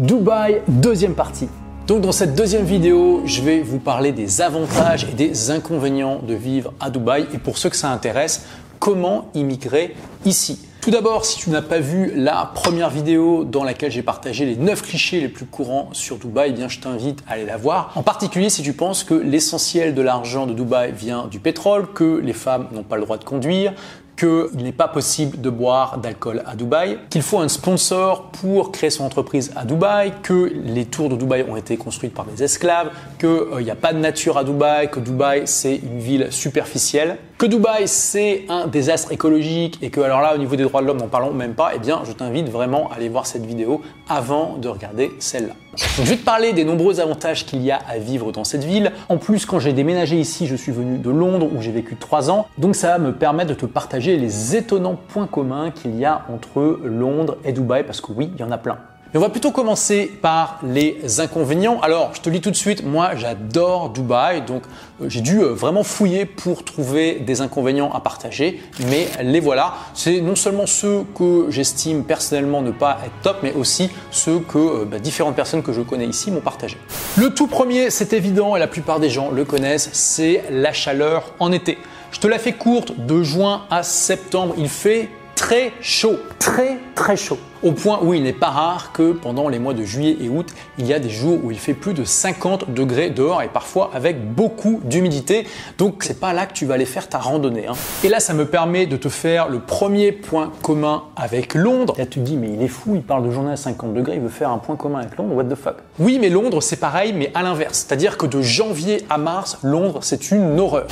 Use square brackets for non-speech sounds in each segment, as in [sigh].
Dubaï, deuxième partie. Donc dans cette deuxième vidéo, je vais vous parler des avantages et des inconvénients de vivre à Dubaï et pour ceux que ça intéresse, comment immigrer ici. Tout d'abord, si tu n'as pas vu la première vidéo dans laquelle j'ai partagé les 9 clichés les plus courants sur Dubaï, eh je t'invite à aller la voir. En particulier si tu penses que l'essentiel de l'argent de Dubaï vient du pétrole, que les femmes n'ont pas le droit de conduire, qu'il n'est pas possible de boire d'alcool à Dubaï, qu'il faut un sponsor pour créer son entreprise à Dubaï, que les tours de Dubaï ont été construites par des esclaves, qu'il euh, n'y a pas de nature à Dubaï, que Dubaï c'est une ville superficielle, que Dubaï c'est un désastre écologique et que alors là au niveau des droits de l'homme n'en parlons même pas, eh bien je t'invite vraiment à aller voir cette vidéo avant de regarder celle-là. je vais te parler des nombreux avantages qu'il y a à vivre dans cette ville. En plus, quand j'ai déménagé ici, je suis venu de Londres où j'ai vécu trois ans. Donc ça va me permettre de te partager les étonnants points communs qu'il y a entre Londres et Dubaï parce que oui, il y en a plein on va plutôt commencer par les inconvénients. Alors, je te lis tout de suite, moi j'adore Dubaï, donc euh, j'ai dû euh, vraiment fouiller pour trouver des inconvénients à partager, mais les voilà. C'est non seulement ceux que j'estime personnellement ne pas être top, mais aussi ceux que euh, bah, différentes personnes que je connais ici m'ont partagé. Le tout premier, c'est évident et la plupart des gens le connaissent, c'est la chaleur en été. Je te la fais courte, de juin à septembre, il fait très chaud, très très chaud au point où il n'est pas rare que pendant les mois de juillet et août, il y a des jours où il fait plus de 50 degrés dehors et parfois avec beaucoup d'humidité. Donc c'est pas là que tu vas aller faire ta randonnée. Hein. Et là, ça me permet de te faire le premier point commun avec Londres. Là, tu te dis, mais il est fou, il parle de journée à 50 degrés, il veut faire un point commun avec Londres, what the fuck? Oui, mais Londres, c'est pareil, mais à l'inverse. C'est-à-dire que de janvier à mars, Londres, c'est une horreur.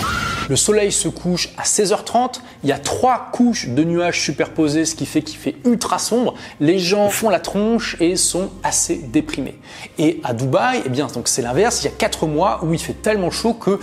Le soleil se couche à 16h30, il y a trois couches de nuages superposés, ce qui fait qu'il fait ultra sombre les gens font la tronche et sont assez déprimés. Et à Dubaï, eh bien, donc c'est l'inverse. Il y a quatre mois où il fait tellement chaud que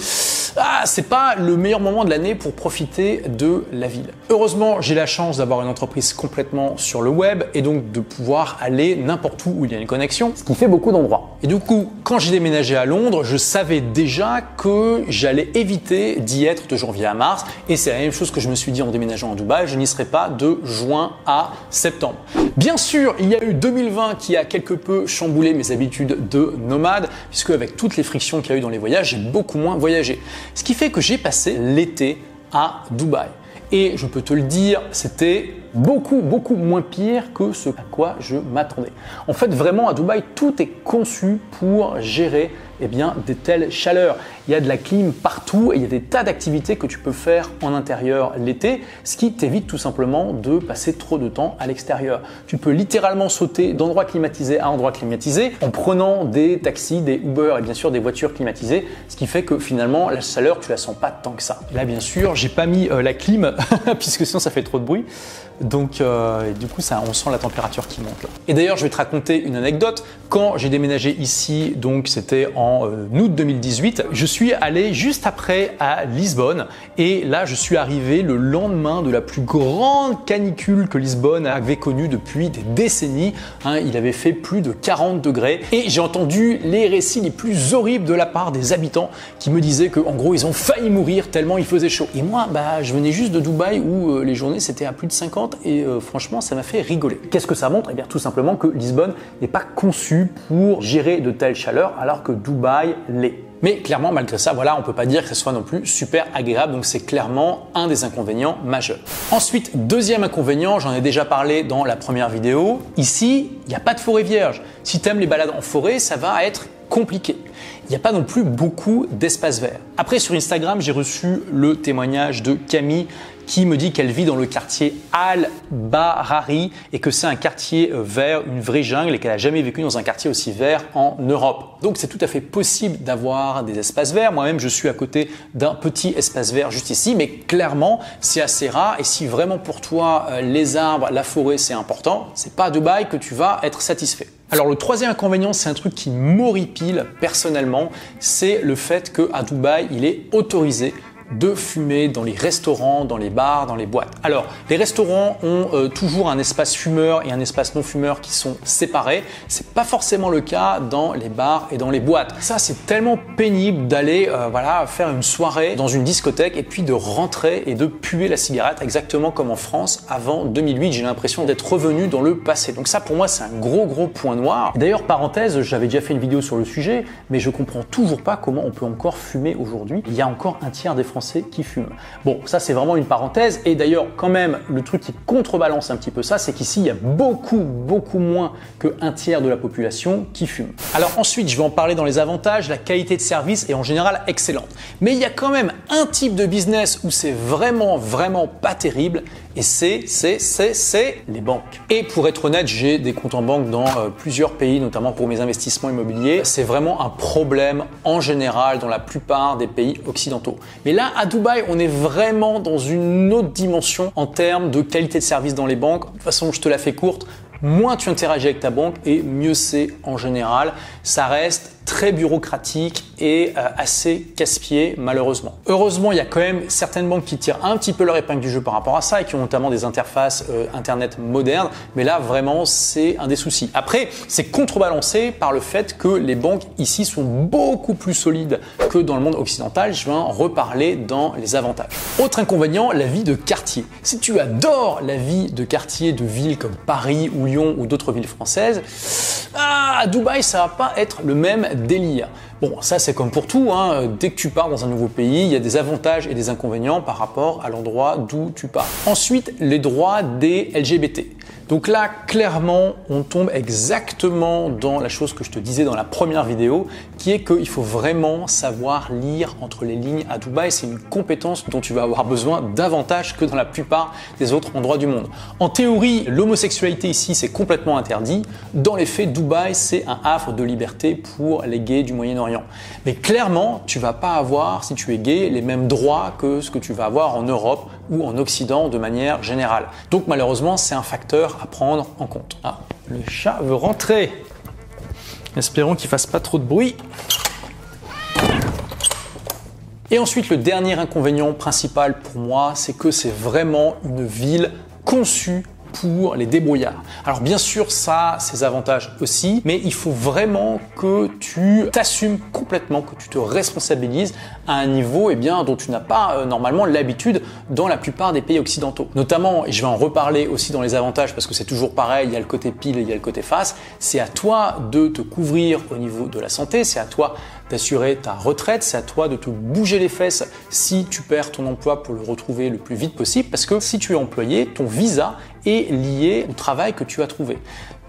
ah, c'est pas le meilleur moment de l'année pour profiter de la ville. Heureusement, j'ai la chance d'avoir une entreprise complètement sur le web et donc de pouvoir aller n'importe où où il y a une connexion, ce qui fait beaucoup d'endroits. Et du coup, quand j'ai déménagé à Londres, je savais déjà que j'allais éviter d'y être de janvier à mars. Et c'est la même chose que je me suis dit en déménageant à Dubaï, je n'y serai pas de juin à septembre. Bien sûr, il y a eu 2020 qui a quelque peu chamboulé mes habitudes de nomade, puisque avec toutes les frictions qu'il y a eu dans les voyages, j'ai beaucoup moins voyagé. Ce qui fait que j'ai passé l'été à Dubaï. Et je peux te le dire, c'était beaucoup, beaucoup moins pire que ce à quoi je m'attendais. En fait, vraiment, à Dubaï, tout est conçu pour gérer eh bien, des telles chaleurs. Il y a de la clim partout et il y a des tas d'activités que tu peux faire en intérieur l'été, ce qui t'évite tout simplement de passer trop de temps à l'extérieur. Tu peux littéralement sauter d'endroit climatisé à endroit climatisé en prenant des taxis, des Uber et bien sûr des voitures climatisées, ce qui fait que finalement la chaleur tu la sens pas tant que ça. là bien sûr j'ai pas mis euh, la clim [laughs] puisque sinon ça fait trop de bruit. Donc, euh, du coup, on sent la température qui monte. Et d'ailleurs, je vais te raconter une anecdote. Quand j'ai déménagé ici, donc c'était en euh, août 2018, je suis allé juste après à Lisbonne. Et là, je suis arrivé le lendemain de la plus grande canicule que Lisbonne avait connue depuis des décennies. Hein, il avait fait plus de 40 degrés. Et j'ai entendu les récits les plus horribles de la part des habitants qui me disaient qu'en gros, ils ont failli mourir tellement il faisait chaud. Et moi, bah, je venais juste de Dubaï où euh, les journées c'était à plus de 50 et euh, franchement ça m'a fait rigoler. Qu'est-ce que ça montre? Eh bien tout simplement que Lisbonne n'est pas conçue pour gérer de telles chaleurs alors que Dubaï l'est. Mais clairement, malgré ça, voilà, on peut pas dire que ce soit non plus super agréable. Donc c'est clairement un des inconvénients majeurs. Ensuite, deuxième inconvénient, j'en ai déjà parlé dans la première vidéo. Ici, il n'y a pas de forêt vierge. Si tu les balades en forêt, ça va être compliqué. Il n'y a pas non plus beaucoup d'espace vert. Après, sur Instagram, j'ai reçu le témoignage de Camille qui me dit qu'elle vit dans le quartier Al-Barari et que c'est un quartier euh, vert, une vraie jungle et qu'elle n'a jamais vécu dans un quartier aussi vert en Europe. Donc c'est tout à fait possible d'avoir des espaces verts. Moi-même, je suis à côté d'un petit espace vert juste ici, mais clairement, c'est assez rare et si vraiment pour toi euh, les arbres, la forêt, c'est important, c'est pas à Dubaï que tu vas être satisfait. Alors le troisième inconvénient, c'est un truc qui m'horripile personnellement, c'est le fait qu'à Dubaï, il est autorisé de fumer dans les restaurants, dans les bars, dans les boîtes. Alors, les restaurants ont euh, toujours un espace fumeur et un espace non fumeur qui sont séparés. C'est pas forcément le cas dans les bars et dans les boîtes. Ça, c'est tellement pénible d'aller euh, voilà faire une soirée dans une discothèque et puis de rentrer et de puer la cigarette exactement comme en France avant 2008. J'ai l'impression d'être revenu dans le passé. Donc ça, pour moi, c'est un gros gros point noir. D'ailleurs, parenthèse, j'avais déjà fait une vidéo sur le sujet, mais je comprends toujours pas comment on peut encore fumer aujourd'hui. Il y a encore un tiers des Français qui fument. Bon, ça c'est vraiment une parenthèse. Et d'ailleurs, quand même, le truc qui contrebalance un petit peu ça, c'est qu'ici, il y a beaucoup, beaucoup moins qu'un tiers de la population qui fume. Alors ensuite, je vais en parler dans les avantages. La qualité de service est en général excellente. Mais il y a quand même un type de business où c'est vraiment, vraiment pas terrible. Et c'est, c'est, c'est, c'est les banques. Et pour être honnête, j'ai des comptes en banque dans euh, plusieurs pays, notamment pour mes investissements immobiliers. C'est vraiment un problème en général dans la plupart des pays occidentaux. Mais là, à Dubaï, on est vraiment dans une autre dimension en termes de qualité de service dans les banques. De toute façon, je te la fais courte moins tu interagis avec ta banque et mieux c'est en général. Ça reste très bureaucratique et euh, assez casse-pied malheureusement. Heureusement, il y a quand même certaines banques qui tirent un petit peu leur épingle du jeu par rapport à ça et qui ont notamment des interfaces euh, internet modernes, mais là vraiment c'est un des soucis. Après, c'est contrebalancé par le fait que les banques ici sont beaucoup plus solides que dans le monde occidental. Je vais en reparler dans les avantages. Autre inconvénient, la vie de quartier. Si tu adores la vie de quartier de villes comme Paris ou Lyon ou d'autres villes françaises, ah, à Dubaï, ça va pas être le même délire. Bon, ça c'est comme pour tout, hein. dès que tu pars dans un nouveau pays, il y a des avantages et des inconvénients par rapport à l'endroit d'où tu pars. Ensuite, les droits des LGBT. Donc là, clairement, on tombe exactement dans la chose que je te disais dans la première vidéo, qui est qu'il faut vraiment savoir lire entre les lignes à Dubaï. C'est une compétence dont tu vas avoir besoin davantage que dans la plupart des autres endroits du monde. En théorie, l'homosexualité ici, c'est complètement interdit. Dans les faits, Dubaï, c'est un havre de liberté pour les gays du Moyen-Orient. Mais clairement, tu vas pas avoir, si tu es gay, les mêmes droits que ce que tu vas avoir en Europe ou en Occident de manière générale. Donc malheureusement, c'est un facteur à prendre en compte. Ah, le chat veut rentrer. Espérons qu'il fasse pas trop de bruit. Et ensuite, le dernier inconvénient principal pour moi, c'est que c'est vraiment une ville conçue pour les débrouillards. Alors bien sûr, ça a ses avantages aussi, mais il faut vraiment que tu t'assumes complètement, que tu te responsabilises à un niveau eh bien, dont tu n'as pas euh, normalement l'habitude dans la plupart des pays occidentaux. Notamment, et je vais en reparler aussi dans les avantages parce que c'est toujours pareil, il y a le côté pile et il y a le côté face, c'est à toi de te couvrir au niveau de la santé, c'est à toi d'assurer ta retraite, c'est à toi de te bouger les fesses si tu perds ton emploi pour le retrouver le plus vite possible parce que si tu es employé, ton visa est lié au travail que tu as trouvé.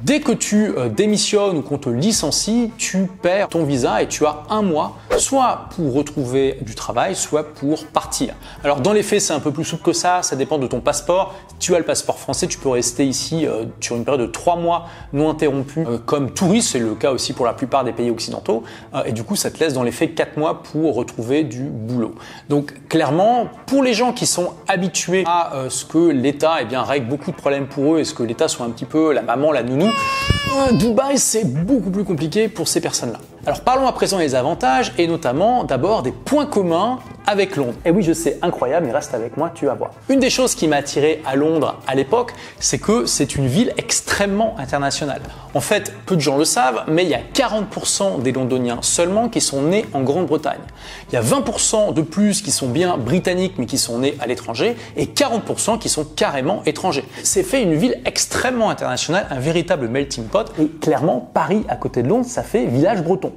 Dès que tu euh, démissionnes ou qu'on te licencie, tu perds ton visa et tu as un mois, soit pour retrouver du travail, soit pour partir. Alors dans les faits, c'est un peu plus souple que ça, ça dépend de ton passeport. Si tu as le passeport français, tu peux rester ici euh, sur une période de trois mois non interrompue euh, comme touriste, c'est le cas aussi pour la plupart des pays occidentaux, et du coup ça te laisse dans les faits quatre mois pour retrouver du boulot. Donc clairement, pour les gens qui sont habitués à ce que l'État eh bien, règle beaucoup de problèmes pour eux et ce que l'État soit un petit peu la maman, la nounou, Dubaï, c'est beaucoup plus compliqué pour ces personnes-là. Alors parlons à présent des avantages et notamment d'abord des points communs avec Londres. Et oui, je sais, incroyable, mais reste avec moi, tu vas voir. Une des choses qui m'a attiré à Londres à l'époque, c'est que c'est une ville extrêmement internationale. En fait, peu de gens le savent, mais il y a 40% des Londoniens seulement qui sont nés en Grande-Bretagne. Il y a 20% de plus qui sont bien britanniques mais qui sont nés à l'étranger et 40% qui sont carrément étrangers. C'est fait une ville extrêmement internationale, un véritable melting pot. Et clairement, Paris à côté de Londres, ça fait village breton.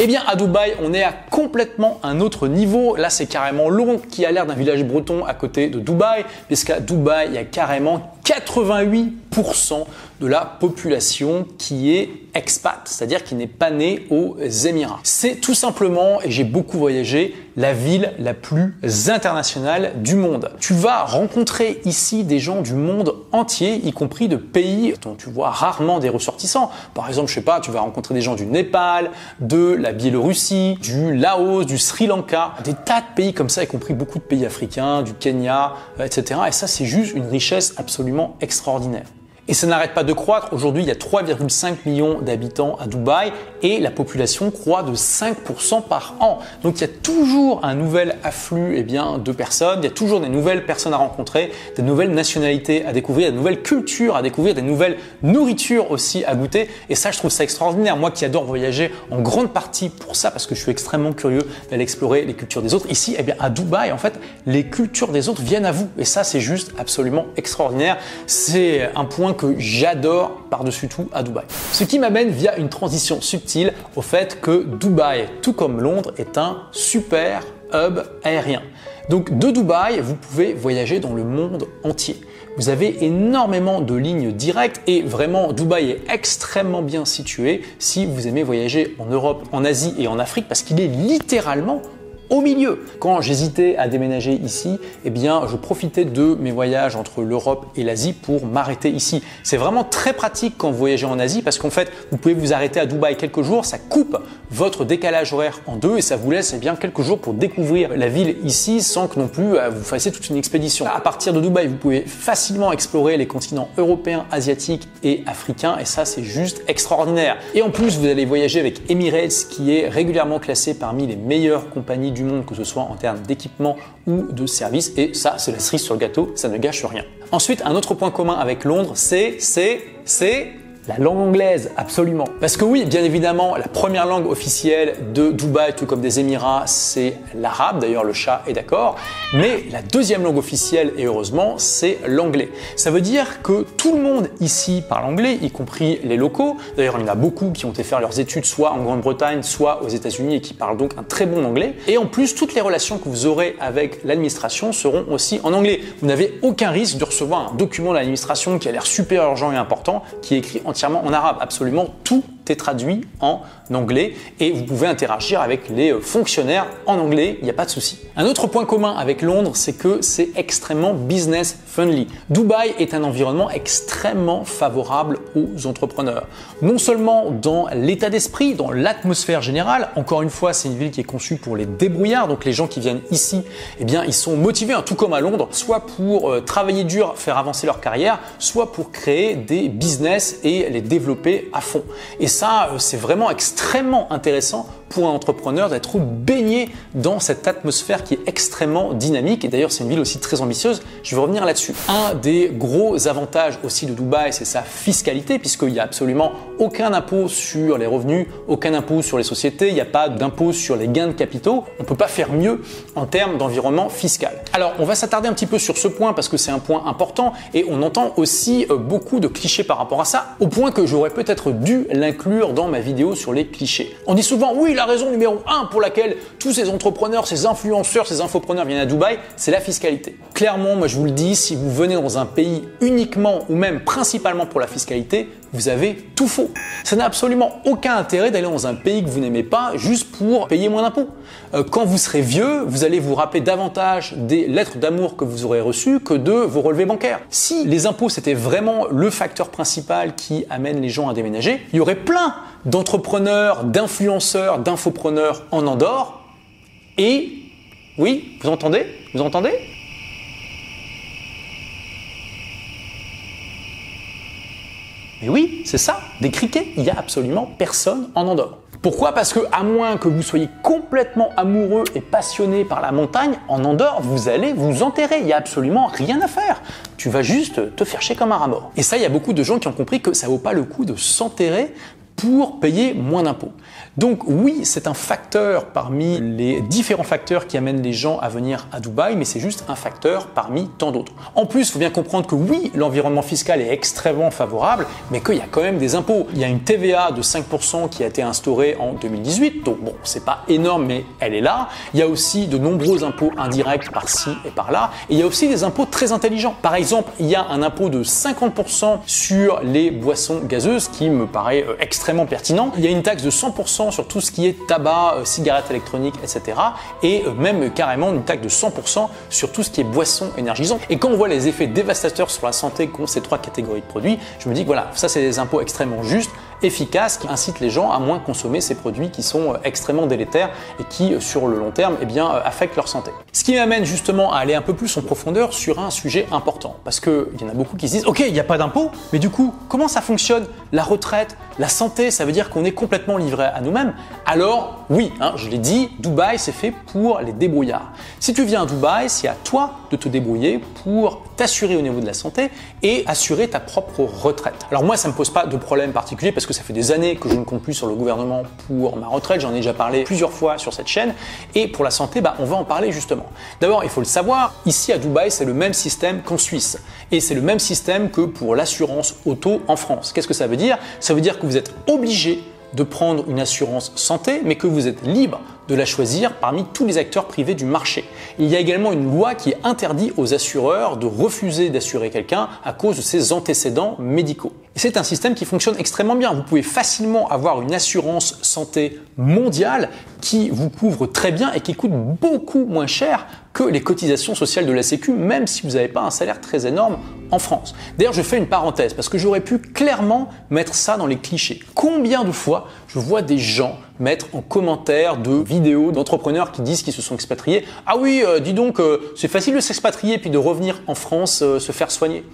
Eh bien, à Dubaï, on est à complètement un autre niveau. Là, c'est carrément Londres qui a l'air d'un village breton à côté de Dubaï, puisqu'à Dubaï, il y a carrément 88% de la population qui est expat, c'est-à-dire qui n'est pas née aux Émirats. C'est tout simplement, et j'ai beaucoup voyagé, la ville la plus internationale du monde. Tu vas rencontrer ici des gens du monde entier, y compris de pays dont tu vois rarement des ressortissants. Par exemple, je sais pas, tu vas rencontrer des gens du Népal, de la Biélorussie, du Laos, du Sri Lanka, des tas de pays comme ça, y compris beaucoup de pays africains, du Kenya, etc. Et ça, c'est juste une richesse absolument extraordinaire. Et ça n'arrête pas de croître. Aujourd'hui, il y a 3,5 millions d'habitants à Dubaï et la population croît de 5% par an. Donc il y a toujours un nouvel afflux eh bien, de personnes, il y a toujours des nouvelles personnes à rencontrer, des nouvelles nationalités à découvrir, des nouvelles cultures à découvrir, des nouvelles nourritures aussi à goûter. Et ça, je trouve ça extraordinaire. Moi qui adore voyager en grande partie pour ça, parce que je suis extrêmement curieux d'aller explorer les cultures des autres. Ici, eh bien, à Dubaï, en fait, les cultures des autres viennent à vous. Et ça, c'est juste absolument extraordinaire. C'est un point que j'adore par-dessus tout à Dubaï. Ce qui m'amène via une transition subtile au fait que Dubaï, tout comme Londres, est un super hub aérien. Donc de Dubaï, vous pouvez voyager dans le monde entier. Vous avez énormément de lignes directes et vraiment Dubaï est extrêmement bien situé si vous aimez voyager en Europe, en Asie et en Afrique parce qu'il est littéralement au milieu. Quand j'hésitais à déménager ici, eh bien, je profitais de mes voyages entre l'Europe et l'Asie pour m'arrêter ici. C'est vraiment très pratique quand vous voyagez en Asie parce qu'en fait, vous pouvez vous arrêter à Dubaï quelques jours, ça coupe votre décalage horaire en deux et ça vous laisse eh bien quelques jours pour découvrir la ville ici sans que non plus euh, vous fassiez toute une expédition. À partir de Dubaï, vous pouvez facilement explorer les continents européens, asiatiques et africains et ça, c'est juste extraordinaire. Et en plus, vous allez voyager avec Emirates qui est régulièrement classé parmi les meilleures compagnies du que ce soit en termes d'équipement ou de service. Et ça, c'est la cerise sur le gâteau, ça ne gâche rien. Ensuite, un autre point commun avec Londres, c'est, c'est, c'est la langue anglaise, absolument. Parce que oui, bien évidemment, la première langue officielle de Dubaï, tout comme des Émirats, c'est l'arabe. D'ailleurs, le chat est d'accord. Mais la deuxième langue officielle, et heureusement, c'est l'anglais. Ça veut dire que tout le monde ici parle anglais, y compris les locaux. D'ailleurs, il y en a beaucoup qui ont été faire leurs études soit en Grande-Bretagne, soit aux États-Unis et qui parlent donc un très bon anglais. Et en plus, toutes les relations que vous aurez avec l'administration seront aussi en anglais. Vous n'avez aucun risque de recevoir un document de l'administration qui a l'air super urgent et important, qui est écrit en entièrement en arabe. Absolument tout est traduit en anglais et vous pouvez interagir avec les euh, fonctionnaires en anglais, il n'y a pas de souci. Un autre point commun avec Londres, c'est que c'est extrêmement business friendly. Dubaï est un environnement extrêmement favorable aux entrepreneurs. Non seulement dans l'état d'esprit, dans l'atmosphère générale, encore une fois, c'est une ville qui est conçue pour les débrouillards, donc les gens qui viennent ici, eh bien, ils sont motivés, hein, tout comme à Londres, soit pour euh, travailler dur, faire avancer leur carrière, soit pour créer des business et les développer à fond. Et ça, euh, c'est vraiment extrêmement intéressant pour un entrepreneur d'être baigné dans cette atmosphère qui est extrêmement dynamique. Et d'ailleurs, c'est une ville aussi très ambitieuse. Je vais revenir là-dessus. Un des gros avantages aussi de Dubaï, c'est sa fiscalité, puisqu'il n'y a absolument aucun impôt sur les revenus, aucun impôt sur les sociétés, il n'y a pas d'impôt sur les gains de capitaux. On ne peut pas faire mieux en termes d'environnement fiscal. Alors, on va s'attarder un petit peu sur ce point parce que c'est un point important et on entend aussi euh, beaucoup de clichés par rapport à ça, au point que j'aurais peut-être dû l'inclure dans ma vidéo sur les clichés. On dit souvent, oui, la raison numéro un pour laquelle tous ces entrepreneurs, ces influenceurs, ces infopreneurs viennent à Dubaï, c'est la fiscalité. Clairement, moi je vous le dis, si vous venez dans un pays uniquement ou même principalement pour la fiscalité, vous avez tout faux. Ça n'a absolument aucun intérêt d'aller dans un pays que vous n'aimez pas juste pour payer moins d'impôts. Euh, quand vous serez vieux, vous allez vous rappeler davantage des lettres d'amour que vous aurez reçues que de vos relevés bancaires. Si les impôts c'était vraiment le facteur principal qui amène les gens à déménager, il y aurait plein d'entrepreneurs, d'influenceurs, d'infopreneurs en Andorre. Et oui, vous entendez? Vous entendez? Mais oui, c'est ça, des criquets, il n'y a absolument personne en Andorre. Pourquoi? Parce que à moins que vous soyez complètement amoureux et passionné par la montagne, en Andorre, vous allez vous enterrer. Il n'y a absolument rien à faire. Tu vas juste te faire chier comme un rat mort. Et ça, il y a beaucoup de gens qui ont compris que ça vaut pas le coup de s'enterrer pour payer moins d'impôts. Donc oui, c'est un facteur parmi les différents facteurs qui amènent les gens à venir à Dubaï, mais c'est juste un facteur parmi tant d'autres. En plus, il faut bien comprendre que oui, l'environnement fiscal est extrêmement favorable, mais qu'il y a quand même des impôts. Il y a une TVA de 5% qui a été instaurée en 2018, donc bon, c'est pas énorme, mais elle est là. Il y a aussi de nombreux impôts indirects par-ci et par-là, et il y a aussi des impôts très intelligents. Par exemple, il y a un impôt de 50% sur les boissons gazeuses qui me paraît euh, extrêmement pertinent. Il y a une taxe de 100% sur tout ce qui est tabac, euh, cigarettes électroniques, etc. Et euh, même carrément une taxe de 100% sur tout ce qui est boisson énergisante. Et quand on voit les effets dévastateurs sur la santé qu'ont ces trois catégories de produits, je me dis que voilà, ça c'est des impôts extrêmement justes efficace qui incite les gens à moins consommer ces produits qui sont extrêmement délétères et qui, sur le long terme, eh bien, affectent leur santé. Ce qui m'amène justement à aller un peu plus en profondeur sur un sujet important. Parce qu'il y en a beaucoup qui se disent, OK, il n'y a pas d'impôt, mais du coup, comment ça fonctionne? La retraite, la santé, ça veut dire qu'on est complètement livré à nous-mêmes? Alors, oui, hein, je l'ai dit, Dubaï, c'est fait pour les débrouillards. Si tu viens à Dubaï, c'est à toi de te débrouiller pour t'assurer au niveau de la santé et assurer ta propre retraite. Alors moi, ça ne me pose pas de problème particulier parce que ça fait des années que je ne compte plus sur le gouvernement pour ma retraite. J'en ai déjà parlé plusieurs fois sur cette chaîne. Et pour la santé, bah, on va en parler justement. D'abord, il faut le savoir, ici à Dubaï, c'est le même système qu'en Suisse. Et c'est le même système que pour l'assurance auto en France. Qu'est-ce que ça veut dire? Ça veut dire que vous êtes obligé de prendre une assurance santé, mais que vous êtes libre de la choisir parmi tous les acteurs privés du marché. Il y a également une loi qui interdit aux assureurs de refuser d'assurer quelqu'un à cause de ses antécédents médicaux. C'est un système qui fonctionne extrêmement bien. Vous pouvez facilement avoir une assurance santé mondiale qui vous couvre très bien et qui coûte beaucoup moins cher que les cotisations sociales de la Sécu, même si vous n'avez pas un salaire très énorme en France. D'ailleurs, je fais une parenthèse parce que j'aurais pu clairement mettre ça dans les clichés. Combien de fois je vois des gens mettre en commentaire de vidéos d'entrepreneurs qui disent qu'ils se sont expatriés. Ah oui, euh, dis donc, euh, c'est facile de s'expatrier puis de revenir en France euh, se faire soigner.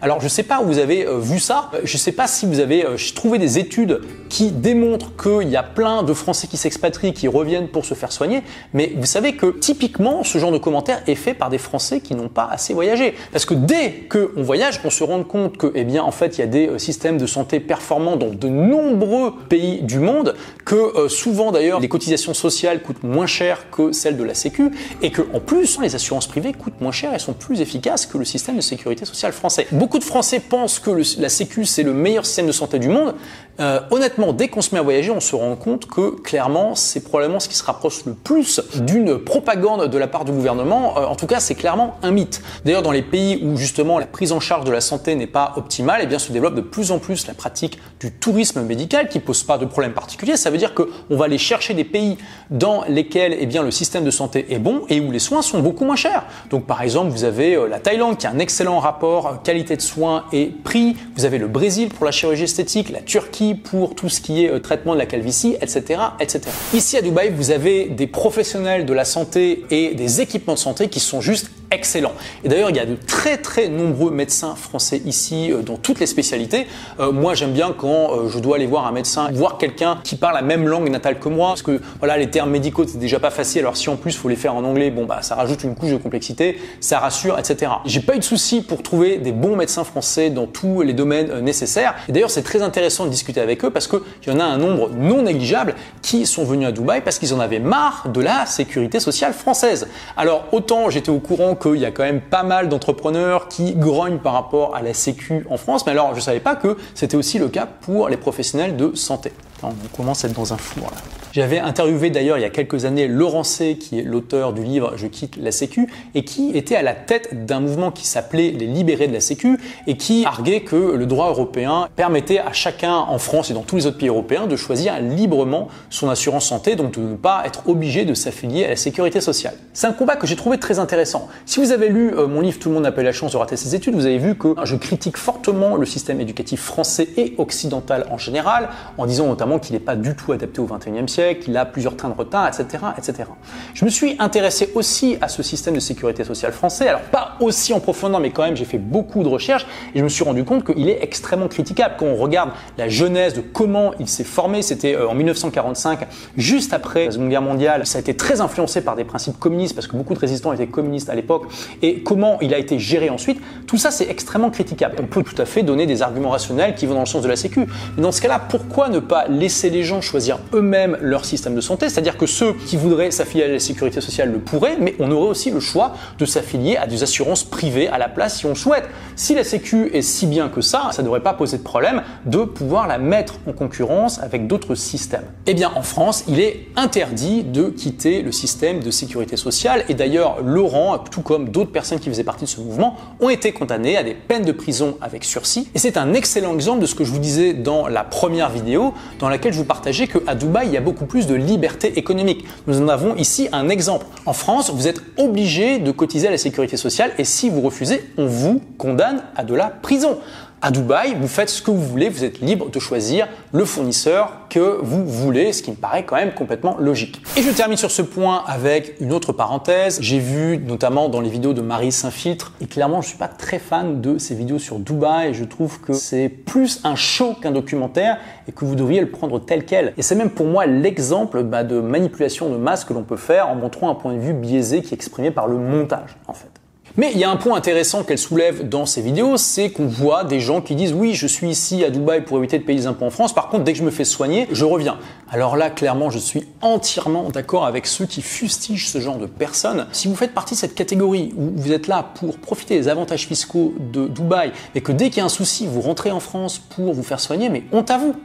Alors je ne sais pas où vous avez euh, vu ça, je ne sais pas si vous avez euh, trouvé des études qui démontrent qu'il y a plein de Français qui s'expatrient, qui reviennent pour se faire soigner, mais vous savez que typiquement ce genre de commentaire est fait par des Français qui n'ont pas assez voyagé. Parce que dès qu'on voyage, on se rend compte que, eh bien, en fait, il y a des euh, systèmes de santé performants dans de nombreux pays du monde, que souvent d'ailleurs les cotisations sociales coûtent moins cher que celles de la Sécu, et que en plus les assurances privées coûtent moins cher et sont plus efficaces que le système de sécurité sociale français de Français pensent que la Sécu, c'est le meilleur système de santé du monde. Euh, honnêtement, dès qu'on se met à voyager, on se rend compte que clairement, c'est probablement ce qui se rapproche le plus d'une propagande de la part du gouvernement. Euh, en tout cas, c'est clairement un mythe. D'ailleurs, dans les pays où justement la prise en charge de la santé n'est pas optimale, eh bien, se développe de plus en plus la pratique du tourisme médical qui pose pas de problème particulier. Ça veut dire qu'on va aller chercher des pays dans lesquels eh bien, le système de santé est bon et où les soins sont beaucoup moins chers. Donc, par exemple, vous avez euh, la Thaïlande qui a un excellent rapport qualité de soins et prix. Vous avez le Brésil pour la chirurgie esthétique, la Turquie pour tout ce qui est euh, traitement de la calvitie, etc., etc. Ici à Dubaï, vous avez des professionnels de la santé et des équipements de santé qui sont juste excellent. Et d'ailleurs, il y a de très très nombreux médecins français ici euh, dans toutes les spécialités. Euh, moi, j'aime bien quand euh, je dois aller voir un médecin, voir quelqu'un qui parle la même langue natale que moi, parce que voilà, les termes médicaux c'est déjà pas facile. Alors si en plus il faut les faire en anglais, bon bah ça rajoute une couche de complexité, ça rassure, etc. J'ai pas eu de souci pour trouver des bons médecins français dans tous les domaines nécessaires. Et d'ailleurs, c'est très intéressant de discuter avec eux parce qu'il y en a un nombre non négligeable qui sont venus à Dubaï parce qu'ils en avaient marre de la sécurité sociale française. Alors autant j'étais au courant qu'il y a quand même pas mal d'entrepreneurs qui grognent par rapport à la Sécu en France, mais alors je ne savais pas que c'était aussi le cas pour les professionnels de santé. On commence à être dans un four là. J'avais interviewé d'ailleurs il y a quelques années Laurent C, qui est l'auteur du livre Je quitte la Sécu, et qui était à la tête d'un mouvement qui s'appelait les libérés de la Sécu, et qui arguait que le droit européen permettait à chacun en France et dans tous les autres pays européens de choisir librement son assurance santé, donc de ne pas être obligé de s'affilier à la sécurité sociale. C'est un combat que j'ai trouvé très intéressant. Si vous avez lu euh, mon livre Tout le monde n'a pas la chance de rater ses études, vous avez vu que je critique fortement le système éducatif français et occidental en général, en disant notamment qu'il n'est pas du tout adapté au 21e siècle qu'il a plusieurs trains de retard, etc., etc. Je me suis intéressé aussi à ce système de sécurité sociale français. Alors pas aussi en profondeur, mais quand même j'ai fait beaucoup de recherches et je me suis rendu compte qu'il est extrêmement critiquable. Quand on regarde la genèse de comment il s'est formé, c'était euh, en 1945, juste après la Seconde Guerre mondiale. Ça a été très influencé par des principes communistes parce que beaucoup de résistants étaient communistes à l'époque. Et comment il a été géré ensuite, tout ça c'est extrêmement critiquable. On peut tout à fait donner des arguments rationnels qui vont dans le sens de la Sécu. Mais dans ce cas-là, pourquoi ne pas laisser les gens choisir eux-mêmes leur système de santé, c'est-à-dire que ceux qui voudraient s'affilier à la sécurité sociale le pourraient, mais on aurait aussi le choix de s'affilier à des assurances privées à la place si on le souhaite. Si la Sécu est si bien que ça, ça ne devrait pas poser de problème de pouvoir la mettre en concurrence avec d'autres systèmes. Eh bien, en France, il est interdit de quitter le système de sécurité sociale, et d'ailleurs, Laurent, tout comme d'autres personnes qui faisaient partie de ce mouvement, ont été condamnés à des peines de prison avec sursis. Et c'est un excellent exemple de ce que je vous disais dans la première vidéo, laquelle je vous partageais qu'à Dubaï, il y a beaucoup plus de liberté économique. Nous en avons ici un exemple. En France, vous êtes obligé de cotiser à la sécurité sociale et si vous refusez, on vous condamne à de la prison. À Dubaï, vous faites ce que vous voulez, vous êtes libre de choisir le fournisseur que vous voulez, ce qui me paraît quand même complètement logique. Et je termine sur ce point avec une autre parenthèse. J'ai vu notamment dans les vidéos de Marie Saint-Filtre, et clairement je suis pas très fan de ces vidéos sur Dubaï, je trouve que c'est plus un show qu'un documentaire et que vous devriez le prendre tel quel. Et c'est même pour moi l'exemple bah, de manipulation de masse que l'on peut faire en montrant un point de vue biaisé qui est exprimé par le montage en fait. Mais il y a un point intéressant qu'elle soulève dans ces vidéos, c'est qu'on voit des gens qui disent oui, je suis ici à Dubaï pour éviter de payer des impôts en France, par contre dès que je me fais soigner, je reviens. Alors là, clairement, je suis entièrement d'accord avec ceux qui fustigent ce genre de personnes. Si vous faites partie de cette catégorie où vous êtes là pour profiter des avantages fiscaux de Dubaï, et que dès qu'il y a un souci, vous rentrez en France pour vous faire soigner, mais honte à vous,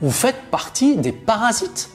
vous faites partie des parasites.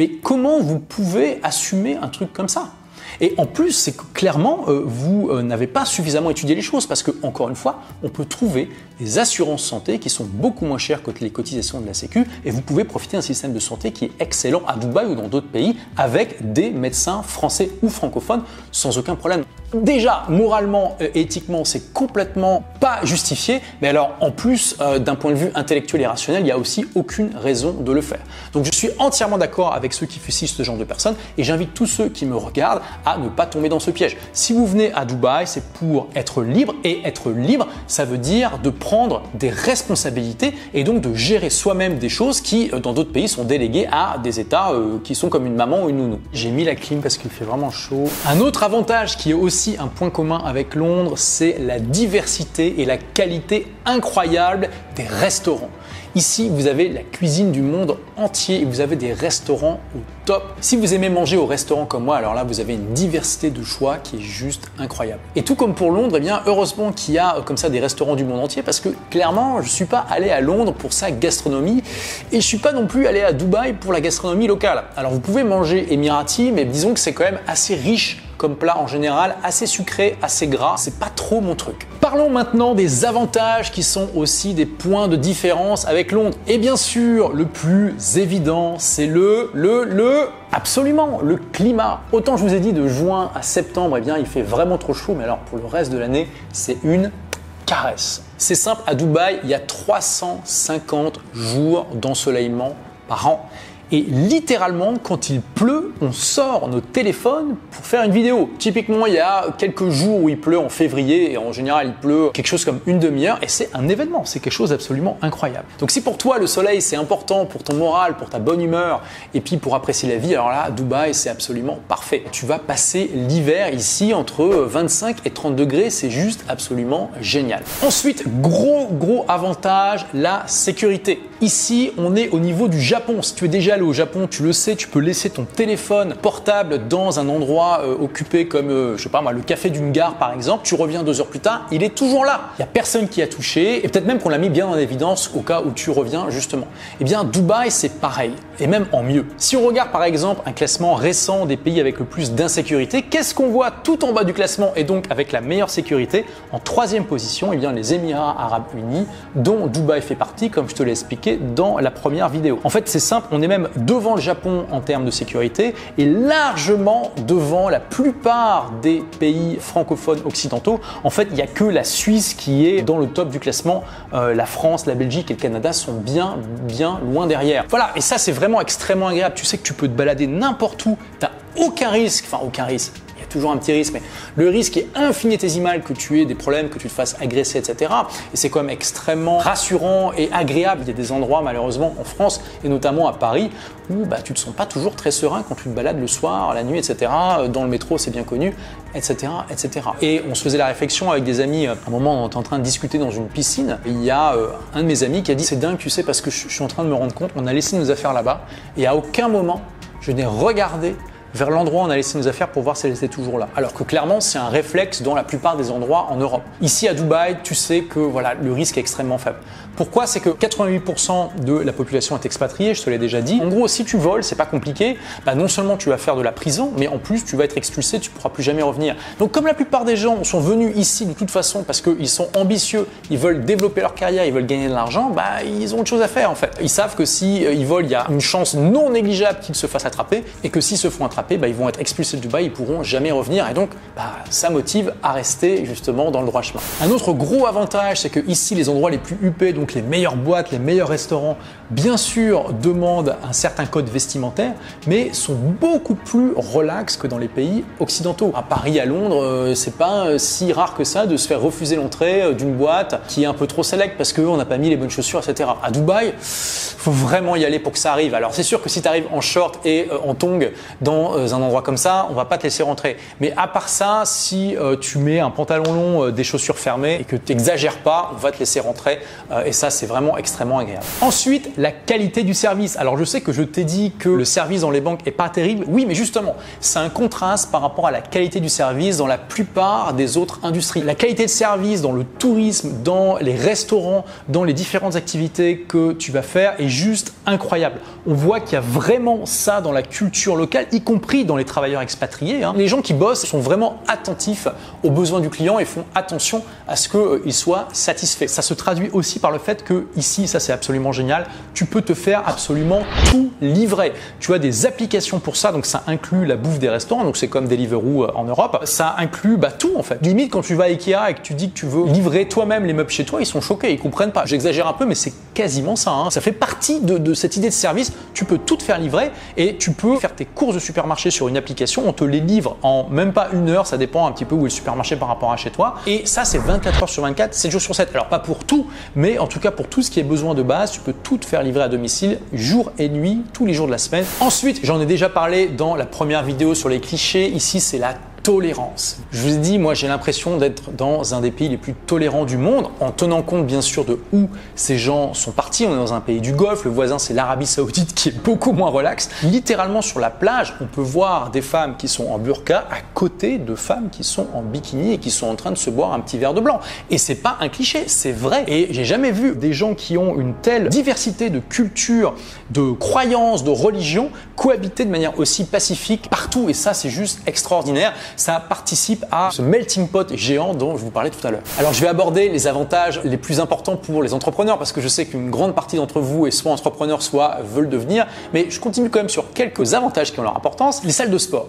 Mais comment vous pouvez assumer un truc comme ça? Et en plus, c'est que clairement, euh, vous euh, n'avez pas suffisamment étudié les choses parce que, encore une fois, on peut trouver des assurances santé qui sont beaucoup moins chères que les cotisations de la Sécu et vous pouvez profiter d'un système de santé qui est excellent à Dubaï ou dans d'autres pays avec des médecins français ou francophones sans aucun problème. Déjà, moralement, et euh, éthiquement, c'est complètement pas justifié, mais alors en plus, d'un point de vue intellectuel et rationnel, il n'y a aussi aucune raison de le faire. Donc je suis entièrement d'accord avec ceux qui fusillent ce genre de personnes et j'invite tous ceux qui me regardent à ne pas tomber dans ce piège. Si vous venez à Dubaï, c'est pour être libre et être libre, ça veut dire de prendre des responsabilités et donc de gérer soi-même des choses qui, euh, dans d'autres pays, sont déléguées à des États euh, qui sont comme une maman ou une nounou. J'ai mis la clim parce qu'il fait vraiment chaud. Un autre avantage qui est aussi un point commun avec Londres, c'est la diversité et la qualité incroyable des restaurants. Ici, vous avez la cuisine du monde entier et vous avez des restaurants au top. Si vous aimez manger au restaurant comme moi, alors là, vous avez une diversité de choix qui est juste incroyable. Et tout comme pour Londres, eh bien, heureusement qu'il y a euh, comme ça des restaurants du monde entier parce que clairement, je ne suis pas allé à Londres pour sa gastronomie et je suis pas non plus allé à Dubaï pour la gastronomie locale. Alors, vous pouvez manger Emirati, mais disons que c'est quand même assez riche comme plat en général, assez sucré, assez gras, c'est pas trop mon truc. Parlons maintenant des avantages qui sont aussi des points de différence avec Londres. Et bien sûr, le plus évident, c'est le, le, le, absolument, le climat. Autant je vous ai dit de juin à septembre, eh bien il fait vraiment trop chaud, mais alors pour le reste de l'année, c'est une caresse. C'est simple, à Dubaï, il y a 350 jours d'ensoleillement par an. Et littéralement, quand il pleut, on sort nos téléphones pour faire une vidéo. Typiquement, il y a quelques jours où il pleut en février, et en général, il pleut quelque chose comme une demi-heure, et c'est un événement, c'est quelque chose d'absolument incroyable. Donc si pour toi, le soleil, c'est important pour ton moral, pour ta bonne humeur, et puis pour apprécier la vie, alors là, Dubaï, c'est absolument parfait. Tu vas passer l'hiver ici entre 25 et 30 degrés, c'est juste absolument génial. Ensuite, gros, gros avantage, la sécurité. Ici, on est au niveau du Japon. Si tu es déjà au Japon, tu le sais, tu peux laisser ton téléphone portable dans un endroit euh, occupé comme, euh, je sais pas moi, le café d'une gare par exemple. Tu reviens deux heures plus tard, il est toujours là. Il n'y a personne qui a touché et peut-être même qu'on l'a mis bien en évidence au cas où tu reviens justement. Eh bien, Dubaï, c'est pareil et même en mieux. Si on regarde par exemple un classement récent des pays avec le plus d'insécurité, qu'est-ce qu'on voit tout en bas du classement et donc avec la meilleure sécurité? En troisième position, eh bien, les Émirats Arabes Unis, dont Dubaï fait partie, comme je te l'ai expliqué dans la première vidéo. En fait, c'est simple, on est même devant le Japon en termes de sécurité et largement devant la plupart des pays francophones occidentaux. En fait, il n'y a que la Suisse qui est dans le top du classement. Euh, la France, la Belgique et le Canada sont bien, bien loin derrière. Voilà, et ça c'est vraiment extrêmement agréable. Tu sais que tu peux te balader n'importe où, tu n'as aucun risque, enfin aucun risque toujours un petit risque, mais le risque est infinitésimal que tu aies des problèmes, que tu te fasses agresser, etc. Et c'est quand même extrêmement rassurant et agréable. Il y a des endroits, malheureusement, en France et notamment à Paris, où bah, tu ne te sens pas toujours très serein quand tu te balades le soir, la nuit, etc. Dans le métro, c'est bien connu, etc., etc. Et on se faisait la réflexion avec des amis. À un moment, on était en train de discuter dans une piscine. il y a euh, un de mes amis qui a dit C'est dingue, tu sais, parce que je suis en train de me rendre compte, on a laissé nos affaires là-bas. Et à aucun moment, je n'ai regardé vers l'endroit où on a laissé nos affaires pour voir si elles étaient toujours là. Alors que clairement, c'est un réflexe dans la plupart des endroits en Europe. Ici à Dubaï, tu sais que voilà, le risque est extrêmement faible. Pourquoi? C'est que 88% de la population est expatriée, je te l'ai déjà dit. En gros, si tu voles, c'est pas compliqué. Bah, non seulement tu vas faire de la prison, mais en plus tu vas être expulsé, tu pourras plus jamais revenir. Donc comme la plupart des gens sont venus ici de toute façon parce qu'ils sont ambitieux, ils veulent développer leur carrière, ils veulent gagner de l'argent, bah ils ont autre chose à faire en fait. Ils savent que si euh, volent, il y a une chance non négligeable qu'ils se fassent attraper et que s'ils se font attraper bah, ils vont être expulsés de Dubaï, ils pourront jamais revenir. Et donc, bah, ça motive à rester justement dans le droit chemin. Un autre gros avantage, c'est que ici, les endroits les plus huppés, donc les meilleures boîtes, les meilleurs restaurants, bien sûr, demandent un certain code vestimentaire, mais sont beaucoup plus relax que dans les pays occidentaux. À Paris, à Londres, euh, c'est pas euh, si rare que ça de se faire refuser l'entrée euh, d'une boîte qui est un peu trop select parce qu'on n'a pas mis les bonnes chaussures, etc. À Dubaï, faut vraiment y aller pour que ça arrive. Alors c'est sûr que si tu arrives en short et en tongs dans un endroit comme ça, on va pas te laisser rentrer. Mais à part ça, si tu mets un pantalon long, des chaussures fermées et que tu n'exagères pas, on va te laisser rentrer. et ça, c'est vraiment extrêmement agréable. Ensuite, la qualité du service. Alors je sais que je t'ai dit que le service dans les banques est pas terrible. Oui, mais justement, c'est un contraste par rapport à la qualité du service dans la plupart des autres industries. La qualité de service dans le tourisme, dans les restaurants, dans les différentes activités que tu vas faire est juste incroyable. On voit qu'il y a vraiment ça dans la culture locale, y compris dans les travailleurs expatriés. Hein. Les gens qui bossent sont vraiment attentifs aux besoins du client et font attention à ce qu'il soit satisfait. Ça se traduit aussi par le fait que ici, ça c'est absolument génial, tu peux te faire absolument tout livrer. Tu as des applications pour ça, donc ça inclut la bouffe des restaurants, donc c'est comme Deliveroo euh, en Europe. Ça inclut bah, tout en fait. Limite quand tu vas à Ikea et que tu dis que tu veux livrer toi-même les meubles chez toi, ils sont choqués, ils comprennent pas. J'exagère un peu, mais c'est quasiment ça. Hein. Ça fait partie de, cette idée de service. Tu peux tout te faire livrer et tu peux faire tes courses de supermarché sur une application. On te les livre en même pas une heure. Ça dépend un petit peu où est le supermarché par rapport à chez toi. Et ça, c'est 24 heures sur 24, 7 jours sur 7. Alors pas pour tout, mais en tout cas pour tout ce qui est besoin de base, tu peux tout te faire livrer à domicile jour et nuit, tous les jours de la semaine. Ensuite, j'en ai déjà parlé dans la première vidéo sur les clichés. Ici, c'est la tolérance. Je vous ai dit, moi j'ai l'impression d'être dans un des pays les plus tolérants du monde, en tenant compte bien sûr de où ces gens sont partis. On est dans un pays du Golfe, le voisin c'est l'Arabie Saoudite qui est beaucoup moins relax. Littéralement sur la plage, on peut voir des femmes qui sont en burqa à côté de femmes qui sont en bikini et qui sont en train de se boire un petit verre de blanc. Et c'est pas un cliché, c'est vrai. Et j'ai jamais vu des gens qui ont une telle diversité de culture, de croyances, de religions cohabiter de manière aussi pacifique partout. Et ça c'est juste extraordinaire ça participe à ce melting pot géant dont je vous parlais tout à l'heure. Alors je vais aborder les avantages les plus importants pour les entrepreneurs parce que je sais qu'une grande partie d'entre vous est soit entrepreneurs, soit veulent devenir, mais je continue quand même sur quelques avantages qui ont leur importance. Les salles de sport.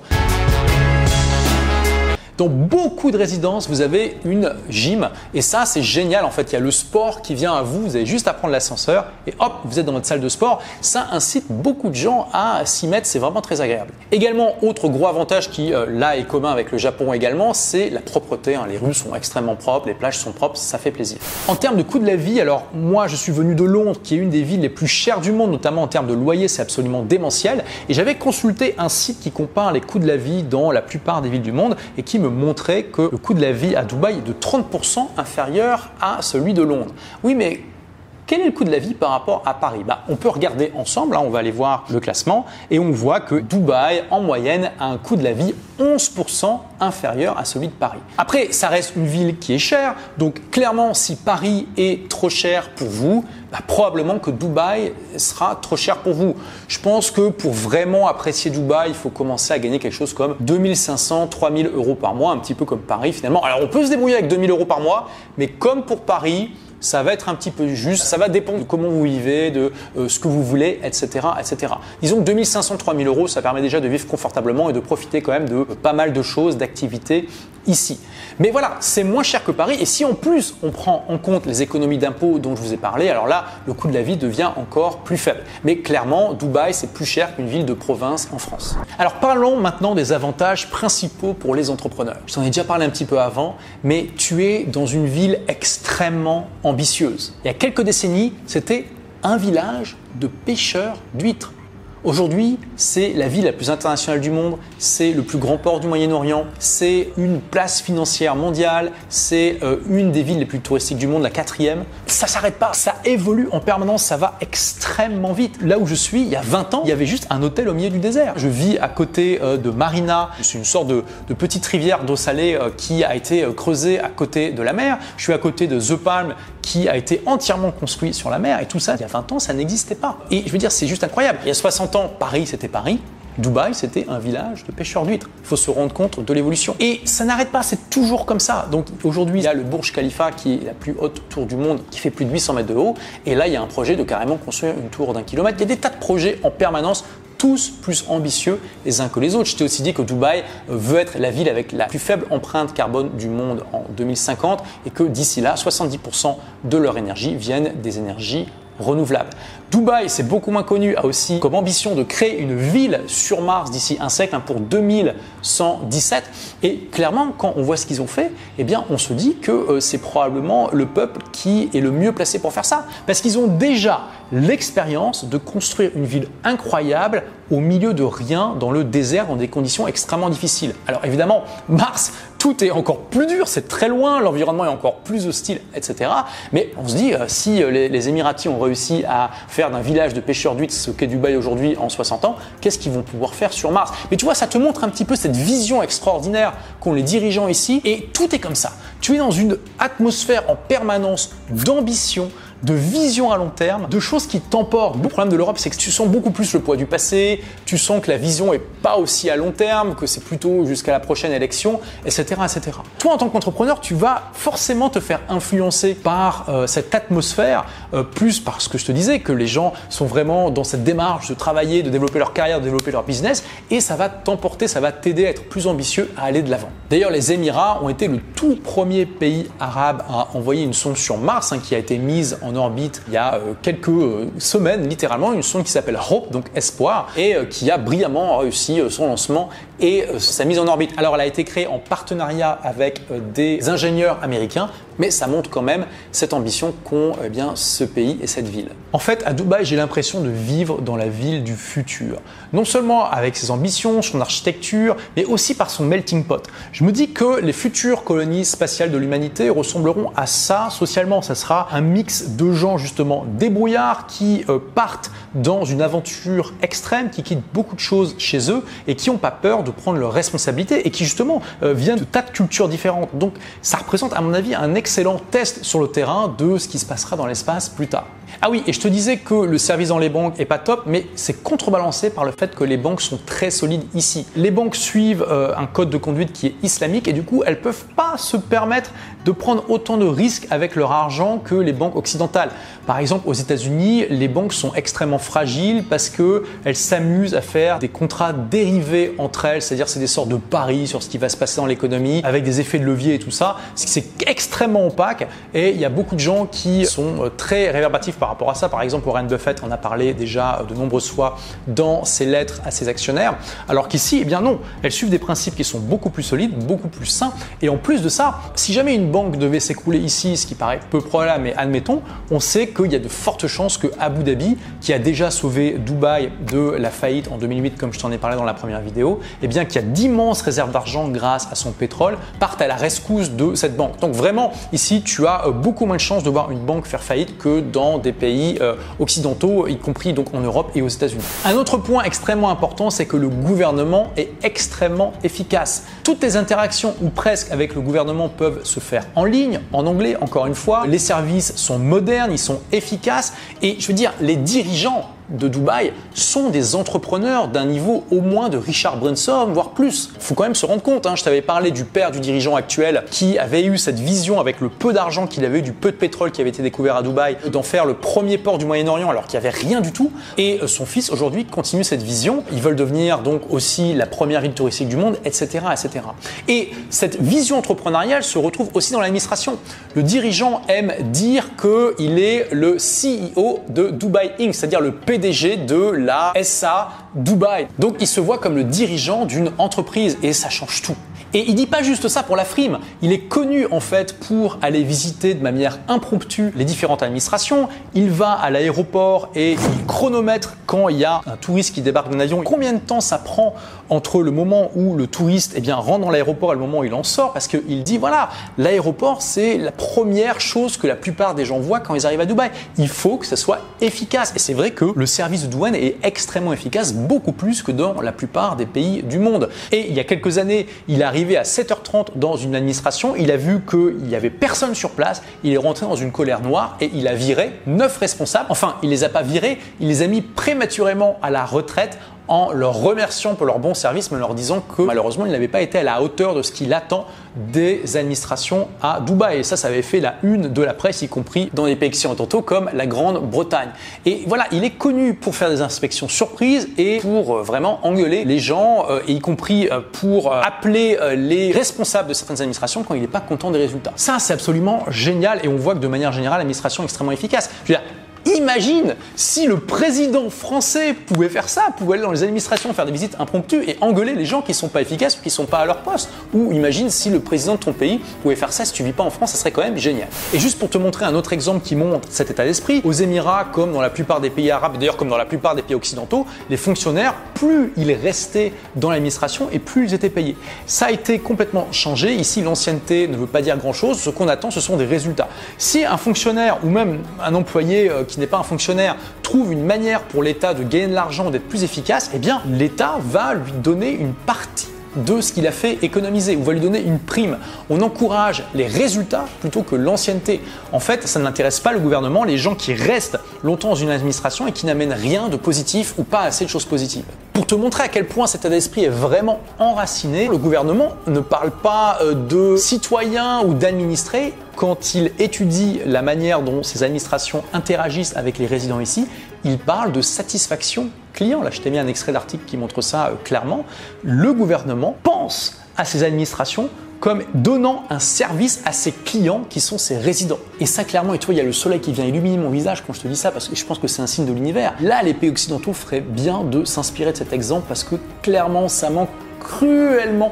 Dans beaucoup de résidences, vous avez une gym et ça, c'est génial. En fait, il y a le sport qui vient à vous. Vous avez juste à prendre l'ascenseur et hop, vous êtes dans votre salle de sport. Ça incite beaucoup de gens à s'y mettre. C'est vraiment très agréable. Également, autre gros avantage qui euh, là est commun avec le Japon également, c'est la propreté. Hein. Les rues sont extrêmement propres, les plages sont propres, ça fait plaisir. En termes de coût de la vie, alors moi, je suis venu de Londres, qui est une des villes les plus chères du monde, notamment en termes de loyer, c'est absolument démentiel. Et j'avais consulté un site qui compare les coûts de la vie dans la plupart des villes du monde et qui me montrer que le coût de la vie à Dubaï est de 30% inférieur à celui de Londres. Oui, mais quel est le coût de la vie par rapport à Paris? Bah, On peut regarder ensemble, hein, on va aller voir le classement, et on voit que Dubaï, en moyenne, a un coût de la vie 11% inférieur à celui de Paris. Après, ça reste une ville qui est chère, donc clairement, si Paris est trop cher pour vous, bah, probablement que Dubaï sera trop cher pour vous. Je pense que pour vraiment apprécier Dubaï, il faut commencer à gagner quelque chose comme 2500, 3000 euros par mois, un petit peu comme Paris finalement. Alors on peut se débrouiller avec 2000 euros par mois, mais comme pour Paris, ça va être un petit peu juste, ça va dépendre de comment vous vivez, de euh, ce que vous voulez, etc. etc. Disons que 2500, 3000 euros, ça permet déjà de vivre confortablement et de profiter quand même de pas mal de choses, d'activités ici. Mais voilà, c'est moins cher que Paris et si en plus on prend en compte les économies d'impôts dont je vous ai parlé, alors là, le coût de la vie devient encore plus faible. Mais clairement, Dubaï, c'est plus cher qu'une ville de province en France. Alors parlons maintenant des avantages principaux pour les entrepreneurs. Je t'en ai déjà parlé un petit peu avant, mais tu es dans une ville extrêmement ambitieuse. Il y a quelques décennies, c'était un village de pêcheurs d'huîtres. Aujourd'hui, c'est la ville la plus internationale du monde, c'est le plus grand port du Moyen-Orient, c'est une place financière mondiale, c'est euh, une des villes les plus touristiques du monde, la quatrième. Ça s'arrête pas, ça évolue en permanence, ça va extrêmement vite. Là où je suis, il y a 20 ans, il y avait juste un hôtel au milieu du désert. Je vis à côté euh, de Marina, c'est une sorte de, petite rivière d'eau salée euh, qui a été creusée à côté de la mer. Je suis à côté de The Palm qui a été entièrement construit sur la mer et tout ça, il y a 20 ans, ça n'existait pas. Et je veux dire, c'est juste incroyable. Il y a 60 Paris, c'était Paris. Dubaï, c'était un village de pêcheurs d'huîtres. Il faut se rendre compte de l'évolution. Et ça n'arrête pas, c'est toujours comme ça. Donc aujourd'hui, il y a le Burj Khalifa qui est la plus haute tour du monde, qui fait plus de 800 mètres de haut. Et là, il y a un projet de carrément construire une tour d'un kilomètre. Il y a des tas de projets en permanence tous plus ambitieux les uns que les autres. Je t'ai aussi dit que Dubaï veut être la ville avec la plus faible empreinte carbone du monde en 2050 et que d'ici là, 70% de leur énergie viennent des énergies renouvelables. Dubaï, c'est beaucoup moins connu, a aussi comme ambition de créer une ville sur Mars d'ici un siècle, hein, pour 2117. Et clairement, quand on voit ce qu'ils ont fait, eh bien, on se dit que euh, c'est probablement le peuple qui est le mieux placé pour faire ça. Parce qu'ils ont déjà l'expérience de construire une ville incroyable au milieu de rien, dans le désert, dans des conditions extrêmement difficiles. Alors évidemment, Mars, tout est encore plus dur, c'est très loin, l'environnement est encore plus hostile, etc. Mais on se dit, euh, si euh, les, les Émiratis ont réussi à faire d'un village de pêcheurs d'huîtres ce qu'est Dubaï aujourd'hui en 60 ans, qu'est-ce qu'ils vont pouvoir faire sur Mars? Mais tu vois, ça te montre un petit peu cette vision extraordinaire qu'ont les dirigeants ici, et tout est comme ça. Tu es dans une atmosphère en permanence d'ambition, de vision à long terme, de choses qui t'emportent. Le problème de l'Europe, c'est que tu sens beaucoup plus le poids du passé, tu sens que la vision est pas aussi à long terme, que c'est plutôt jusqu'à la prochaine élection, etc., etc. Toi, en tant qu'entrepreneur, tu vas forcément te faire influencer par euh, cette atmosphère, euh, plus par ce que je te disais, que les gens sont vraiment dans cette démarche de travailler, de développer leur carrière, de développer leur business, et ça va t'emporter, ça va t'aider à être plus ambitieux, à aller de l'avant. D'ailleurs, les Émirats ont été le tout premier pays arabe à envoyer une sonde sur Mars, hein, qui a été mise en orbite il y a euh, quelques euh, semaines, littéralement, une sonde qui s'appelle Hope, donc Espoir, et euh, qui a brillamment réussi son lancement et sa mise en orbite. Alors elle a été créée en partenariat avec des ingénieurs américains, mais ça montre quand même cette ambition qu'ont eh bien ce pays et cette ville. En fait, à Dubaï, j'ai l'impression de vivre dans la ville du futur. Non seulement avec ses ambitions, son architecture, mais aussi par son melting pot. Je me dis que les futures colonies spatiales de l'humanité ressembleront à ça socialement. Ça sera un mix de gens justement débrouillards qui euh, partent dans une aventure extrême, qui quittent beaucoup de choses chez eux et qui n'ont pas peur de prendre leurs responsabilités et qui justement euh, viennent de tas de cultures différentes. Donc ça représente à mon avis un excellent test sur le terrain de ce qui se passera dans l'espace plus tard. Ah oui, et je te disais que le service dans les banques est pas top, mais c'est contrebalancé par le fait que les banques sont très solides ici. Les banques suivent euh, un code de conduite qui est islamique et du coup, elles peuvent pas se permettre de prendre autant de risques avec leur argent que les banques occidentales. Par exemple, aux États-Unis, les banques sont extrêmement fragiles parce que elles s'amusent à faire des contrats dérivés entre elles, c'est-à-dire c'est des sortes de paris sur ce qui va se passer dans l'économie avec des effets de levier et tout ça. C'est extrêmement opaque et il y a beaucoup de gens qui sont euh, très réverbatifs par rapport à ça. Par exemple, Warren Buffett en a parlé déjà de nombreuses fois dans ses lettres à ses actionnaires, alors qu'ici, eh bien non, elles suivent des principes qui sont beaucoup plus solides, beaucoup plus sains. Et en plus de ça, si jamais une banque devait s'écrouler ici, ce qui paraît peu probable, mais admettons, on sait qu'il y a de fortes chances que Abu Dhabi, qui a déjà sauvé Dubaï de la faillite en 2008, comme je t'en ai parlé dans la première vidéo, eh bien qui a d'immenses réserves d'argent grâce à son pétrole, parte à la rescousse de cette banque. Donc vraiment, ici, tu as euh, beaucoup moins de chances de voir une banque faire faillite que dans des pays euh, occidentaux, y compris donc en Europe et aux États-Unis. Un autre point extrêmement important, c'est que le gouvernement est extrêmement efficace. Toutes les interactions ou presque avec le gouvernement peuvent se faire en ligne, en anglais, encore une fois. Les services sont modernes, ils sont efficaces et je veux dire, les dirigeants de Dubaï sont des entrepreneurs d'un niveau au moins de Richard Branson, voire plus. Faut quand même se rendre compte, hein, je t'avais parlé du père du dirigeant actuel qui avait eu cette vision avec le peu d'argent qu'il avait eu, du peu de pétrole qui avait été découvert à Dubaï, d'en faire le premier port du Moyen-Orient alors qu'il n'y avait rien du tout. Et euh, son fils aujourd'hui continue cette vision. Ils veulent devenir donc aussi la première ville touristique du monde, etc. etc. Et cette vision entrepreneuriale se retrouve aussi dans l'administration. Le dirigeant aime dire qu'il est le CEO de Dubai Inc., c'est-à-dire le PDG de la SA Dubaï. Donc il se voit comme le dirigeant d'une entreprise et ça change tout. Et il dit pas juste ça pour la frime, il est connu en fait pour aller visiter de manière impromptue les différentes administrations. Il va à l'aéroport et il chronomètre quand il y a un touriste qui débarque d'un avion. Combien de temps ça prend entre le moment où le touriste eh bien, rentre dans l'aéroport et le moment où il en sort Parce qu'il dit voilà, l'aéroport c'est la première chose que la plupart des gens voient quand ils arrivent à Dubaï. Il faut que ça soit efficace. Et c'est vrai que le service de douane est extrêmement efficace, beaucoup plus que dans la plupart des pays du monde. Et il y a quelques années, il arrive à 7h30 dans une administration, il a vu qu'il n'y avait personne sur place, il est rentré dans une colère noire et il a viré 9 responsables. Enfin, il les a pas virés, il les a mis prématurément à la retraite en leur remerciant pour leur bon service, mais en leur disant que malheureusement, il n'avait pas été à la hauteur de ce qu'il attend des administrations à Dubaï. Et ça, ça avait fait la une de la presse, y compris dans les pays occidentaux comme la Grande-Bretagne. Et voilà, il est connu pour faire des inspections surprises et pour euh, vraiment engueuler les gens, euh, y compris euh, pour appeler les responsables de certaines administrations quand il n'est pas content des résultats. Ça, c'est absolument génial et on voit que de manière générale, l'administration est extrêmement efficace. Imagine si le président français pouvait faire ça, pouvait aller dans les administrations faire des visites impromptues et engueuler les gens qui ne sont pas efficaces ou qui ne sont pas à leur poste. Ou imagine si le président de ton pays pouvait faire ça si tu vis pas en France, ça serait quand même génial. Et juste pour te montrer un autre exemple qui montre cet état d'esprit, aux Émirats, comme dans la plupart des pays arabes, d'ailleurs comme dans la plupart des pays occidentaux, les fonctionnaires, plus ils restaient dans l'administration et plus ils étaient payés. Ça a été complètement changé. Ici, l'ancienneté ne veut pas dire grand-chose. Ce qu'on attend, ce sont des résultats. Si un fonctionnaire ou même un employé euh, n'est pas un fonctionnaire, trouve une manière pour l'État de gagner de l'argent, d'être plus efficace, eh bien l'État va lui donner une partie de ce qu'il a fait économiser ou va lui donner une prime. On encourage les résultats plutôt que l'ancienneté. En fait, ça n'intéresse pas le gouvernement, les gens qui restent longtemps dans une administration et qui n'amènent rien de positif ou pas assez de choses positives. Pour te montrer à quel point cet état d'esprit est vraiment enraciné, le gouvernement ne parle pas euh, de citoyens ou d'administrés quand il étudie la manière dont ces administrations interagissent avec les résidents ici, il parle de satisfaction client. Là, je t'ai mis un extrait d'article qui montre ça euh, clairement. Le gouvernement pense à ses administrations comme donnant un service à ses clients qui sont ses résidents. Et ça, clairement, et tu vois, il y a le soleil qui vient illuminer mon visage quand je te dis ça, parce que je pense que c'est un signe de l'univers. Là, les pays occidentaux feraient bien de s'inspirer de cet exemple, parce que clairement, ça manque cruellement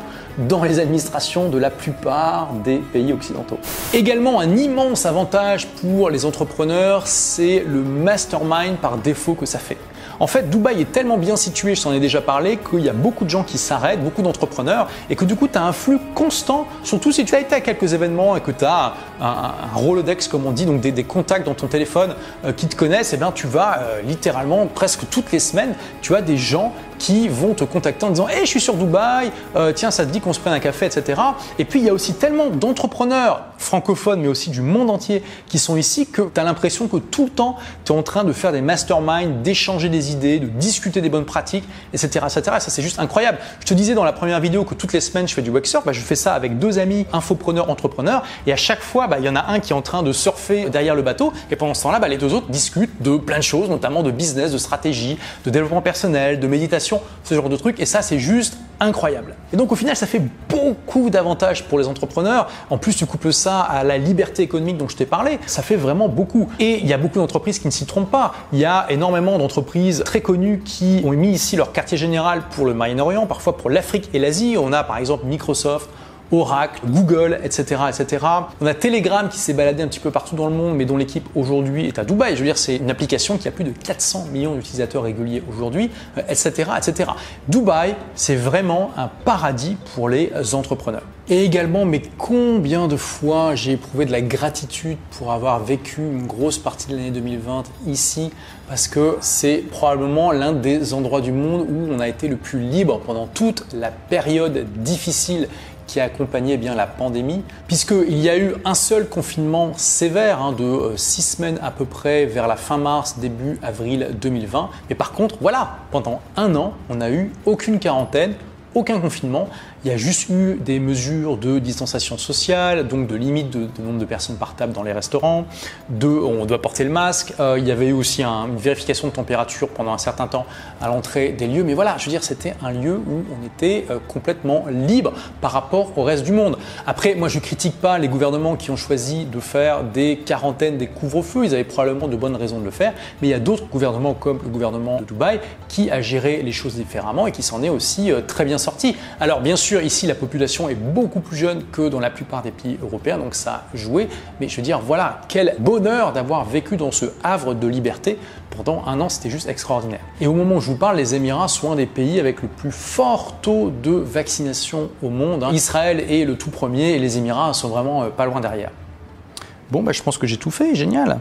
dans les administrations de la plupart des pays occidentaux. Également, un immense avantage pour les entrepreneurs, c'est le mastermind par défaut que ça fait. En fait, Dubaï est tellement bien situé, je t'en ai déjà parlé, qu'il y a beaucoup de gens qui s'arrêtent, beaucoup d'entrepreneurs, et que du coup, tu as un flux constant, surtout si tu as été à quelques événements et que tu as un, Rolodex, comme on dit, donc des, contacts dans ton téléphone euh, qui te connaissent, et eh bien tu vas euh, littéralement presque toutes les semaines, tu as des gens qui vont te contacter en disant Hey, je suis sur Dubaï, euh, tiens, ça te dit qu'on se prenne un café, etc. Et puis, il y a aussi tellement d'entrepreneurs francophones, mais aussi du monde entier, qui sont ici que tu as l'impression que tout le temps, tu es en train de faire des masterminds, d'échanger des idées, de discuter des bonnes pratiques, etc. etc. ça, c'est juste incroyable. Je te disais dans la première vidéo que toutes les semaines, je fais du websurf. Bah, je fais ça avec deux amis infopreneurs, entrepreneurs. Et à chaque fois, bah, il y en a un qui est en train de surfer derrière le bateau. Et pendant ce temps-là, bah, les deux autres discutent de plein de choses, notamment de business, de stratégie, de développement personnel, de méditation ce genre de trucs. Et ça, c'est juste incroyable. Et donc au final, ça fait beaucoup d'avantages pour les entrepreneurs. En plus, tu couples ça à la liberté économique dont je t'ai parlé. Ça fait vraiment beaucoup. Et il y a beaucoup d'entreprises qui ne s'y trompent pas. Il y a énormément d'entreprises très connues qui ont mis ici leur quartier général pour le Moyen-Orient, parfois pour l'Afrique et l'Asie. On a par exemple Microsoft, Oracle, Google, etc., etc. On a Telegram qui s'est baladé un petit peu partout dans le monde, mais dont l'équipe aujourd'hui est à Dubaï. Je veux dire, c'est une application qui a plus de 400 millions d'utilisateurs réguliers aujourd'hui, etc., euh, etc. Dubaï, c'est vraiment un paradis pour les entrepreneurs. Et également, mais combien de fois j'ai éprouvé de la gratitude pour avoir vécu une grosse partie de l'année 2020 ici, parce que c'est probablement l'un des endroits du monde où on a été le plus libre pendant toute la période difficile qui a accompagné bien la pandémie, puisqu'il y a eu un seul confinement sévère hein, de euh, six semaines à peu près vers la fin mars, début avril 2020. Mais par contre, voilà, pendant un an, on n'a eu aucune quarantaine, aucun confinement. Il y a juste eu des mesures de distanciation sociale, donc de limite de, nombre de personnes par table dans les restaurants, de on doit porter le masque. Euh, il y avait eu aussi une vérification de température pendant un certain temps à l'entrée des lieux. Mais voilà, je veux dire, c'était un lieu où on était euh, complètement libre par rapport au reste du monde. Après, moi, je critique pas les gouvernements qui ont choisi de faire des quarantaines, des couvre-feux. Ils avaient probablement de bonnes raisons de le faire. Mais il y a d'autres gouvernements, comme le gouvernement de Dubaï, qui a géré les choses différemment et qui s'en est aussi euh, très bien sorti. Alors, bien sûr, ici, la population est beaucoup plus jeune que dans la plupart des pays européens, donc ça a joué. Mais je veux dire, voilà, quel bonheur d'avoir vécu dans ce havre de liberté pendant un an, c'était juste extraordinaire. Et au moment où je vous parle, les Émirats sont un des pays avec le plus fort taux de vaccination au monde. Hein. Israël est le tout premier et les Émirats sont vraiment euh, pas loin derrière. Bon, bah, je pense que j'ai tout fait, génial.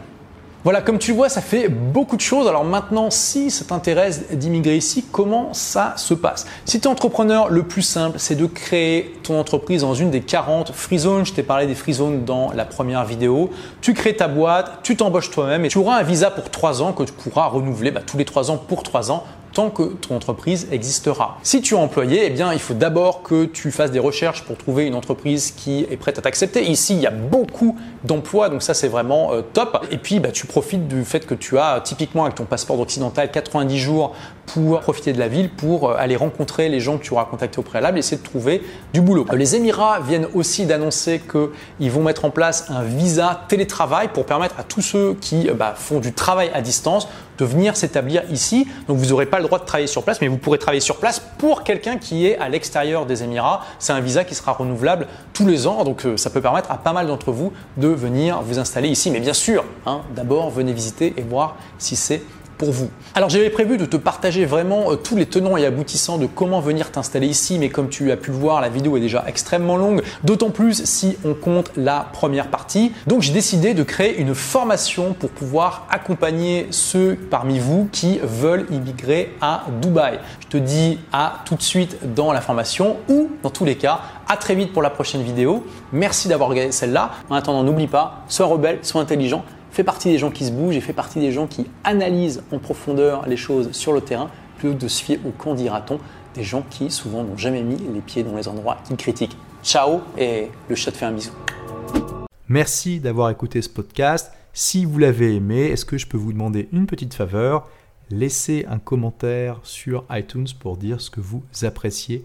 Voilà, comme tu vois, ça fait beaucoup de choses. Alors maintenant, si ça t'intéresse d'immigrer ici, comment ça se passe? Si tu es entrepreneur, le plus simple, c'est de créer ton entreprise dans une des 40 free zones. Je t'ai parlé des free zones dans la première vidéo. Tu crées ta boîte, tu t'embauches toi-même et tu auras un visa pour 3 ans que tu pourras renouveler bah, tous les 3 ans pour 3 ans tant que ton entreprise existera. Si tu es employé, eh bien, il faut d'abord que tu fasses des recherches pour trouver une entreprise qui est prête à t'accepter. Ici, il y a beaucoup d'emplois, donc ça, c'est vraiment euh, top. Et puis, bah, tu profites du fait que tu as typiquement avec ton passeport occidental 90 jours pour profiter de la ville, pour euh, aller rencontrer les gens que tu auras contactés au préalable et essayer de trouver du boulot. Euh, les Émirats viennent aussi d'annoncer qu'ils vont mettre en place un visa télétravail pour permettre à tous ceux qui bah, font du travail à distance de venir s'établir ici. Donc vous n'aurez pas le droit de travailler sur place, mais vous pourrez travailler sur place pour quelqu'un qui est à l'extérieur des Émirats. C'est un visa qui sera renouvelable tous les ans, donc euh, ça peut permettre à pas mal d'entre vous de venir vous installer ici. Mais bien sûr, hein, d'abord venez visiter et voir si c'est Alors j'avais prévu de te partager vraiment euh, tous les tenants et aboutissants de comment venir t'installer ici, mais comme tu as pu le voir, la vidéo est déjà extrêmement longue, d'autant plus si on compte la première partie. Donc j'ai décidé de créer une formation pour pouvoir accompagner ceux parmi vous qui veulent immigrer à Dubaï. Je te dis à tout de suite dans la formation ou dans tous les cas, à très vite pour la prochaine vidéo. Merci d'avoir regardé celle-là. En attendant, n'oublie pas, sois rebelle, sois intelligent fait partie des gens qui se bougent et fait partie des gens qui analysent en profondeur les choses sur le terrain plutôt que de se fier au qu'en dira-t-on des gens qui souvent n'ont jamais mis les pieds dans les endroits qu'ils critiquent. Ciao et le chat te fait un bisou. Merci d'avoir écouté ce podcast. Si vous l'avez aimé, est-ce que je peux vous demander une petite faveur? Laissez un commentaire sur iTunes pour dire ce que vous appréciez